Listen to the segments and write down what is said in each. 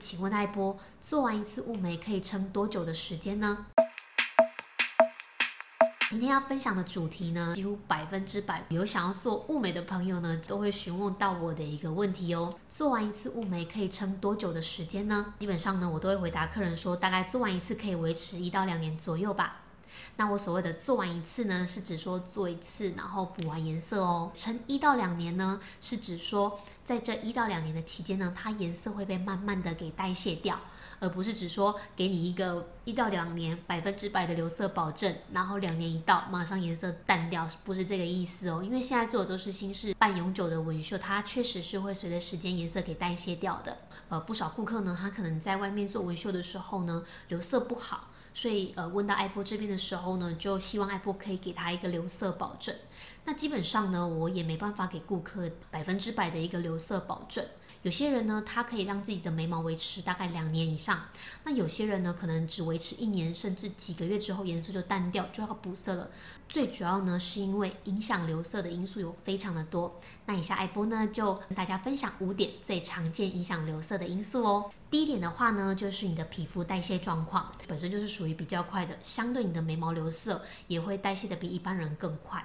请问艾波，做完一次雾眉可以撑多久的时间呢？今天要分享的主题呢，几乎百分之百有想要做雾眉的朋友呢，都会询问到我的一个问题哦。做完一次雾眉可以撑多久的时间呢？基本上呢，我都会回答客人说，大概做完一次可以维持一到两年左右吧。那我所谓的做完一次呢，是指说做一次，然后补完颜色哦。撑一到两年呢，是指说在这一到两年的期间呢，它颜色会被慢慢的给代谢掉，而不是只说给你一个一到两年百分之百的留色保证，然后两年一到马上颜色淡掉，不是这个意思哦。因为现在做的都是新式半永久的纹绣，它确实是会随着时间颜色给代谢掉的。呃，不少顾客呢，他可能在外面做纹绣的时候呢，留色不好。所以，呃，问到艾波这边的时候呢，就希望艾波可以给他一个留色保证。那基本上呢，我也没办法给顾客百分之百的一个留色保证。有些人呢，他可以让自己的眉毛维持大概两年以上；那有些人呢，可能只维持一年，甚至几个月之后颜色就淡掉，就要补色了。最主要呢，是因为影响留色的因素有非常的多。那以下艾波呢，就跟大家分享五点最常见影响留色的因素哦。第一点的话呢，就是你的皮肤代谢状况本身就是属于比较快的，相对你的眉毛留色也会代谢的比一般人更快。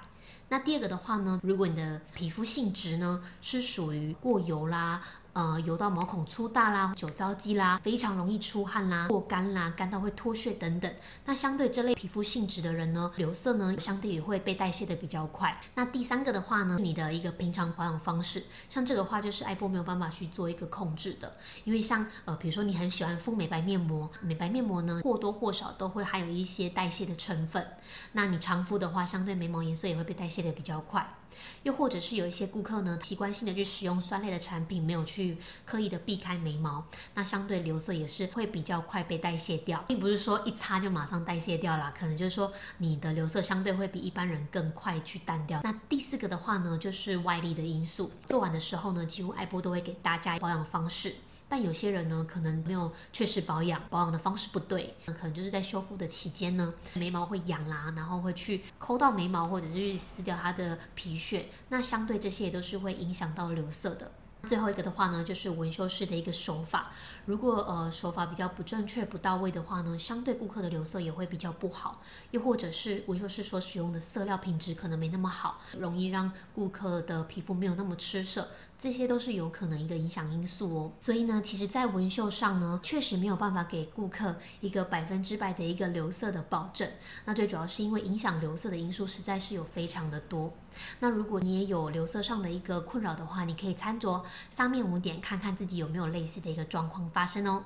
那第二个的话呢，如果你的皮肤性质呢，是属于过油啦。呃，油到毛孔粗大啦，酒糟肌啦，非常容易出汗啦，过干啦，干到会脱屑等等。那相对这类皮肤性质的人呢，留色呢相对也会被代谢的比较快。那第三个的话呢，你的一个平常保养方式，像这个话就是艾波没有办法去做一个控制的，因为像呃，比如说你很喜欢敷美白面膜，美白面膜呢或多或少都会含有一些代谢的成分。那你常敷的话，相对眉毛颜色也会被代谢的比较快。又或者是有一些顾客呢，习惯性的去使用酸类的产品，没有去去刻意的避开眉毛，那相对留色也是会比较快被代谢掉，并不是说一擦就马上代谢掉了，可能就是说你的留色相对会比一般人更快去淡掉。那第四个的话呢，就是外力的因素。做完的时候呢，几乎艾波都会给大家保养方式。但有些人呢，可能没有确实保养，保养的方式不对，可能就是在修复的期间呢，眉毛会痒啦，然后会去抠到眉毛，或者是去撕掉它的皮屑，那相对这些也都是会影响到留色的。最后一个的话呢，就是纹绣师的一个手法，如果呃手法比较不正确、不到位的话呢，相对顾客的留色也会比较不好，又或者是纹绣师所使用的色料品质可能没那么好，容易让顾客的皮肤没有那么吃色。这些都是有可能一个影响因素哦，所以呢，其实，在纹绣上呢，确实没有办法给顾客一个百分之百的一个留色的保证。那最主要是因为影响留色的因素实在是有非常的多。那如果你也有留色上的一个困扰的话，你可以参酌上面五点，看看自己有没有类似的一个状况发生哦。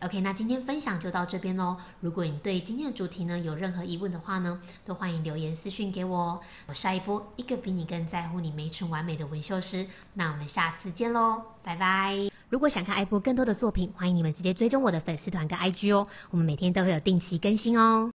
OK，那今天分享就到这边喽。如果你对今天的主题呢有任何疑问的话呢，都欢迎留言私讯给我哦。我是艾波，一个比你更在乎你眉唇完美的纹绣师。那我们下次见喽，拜拜。如果想看艾波更多的作品，欢迎你们直接追踪我的粉丝团跟 IG 哦。我们每天都会有定期更新哦。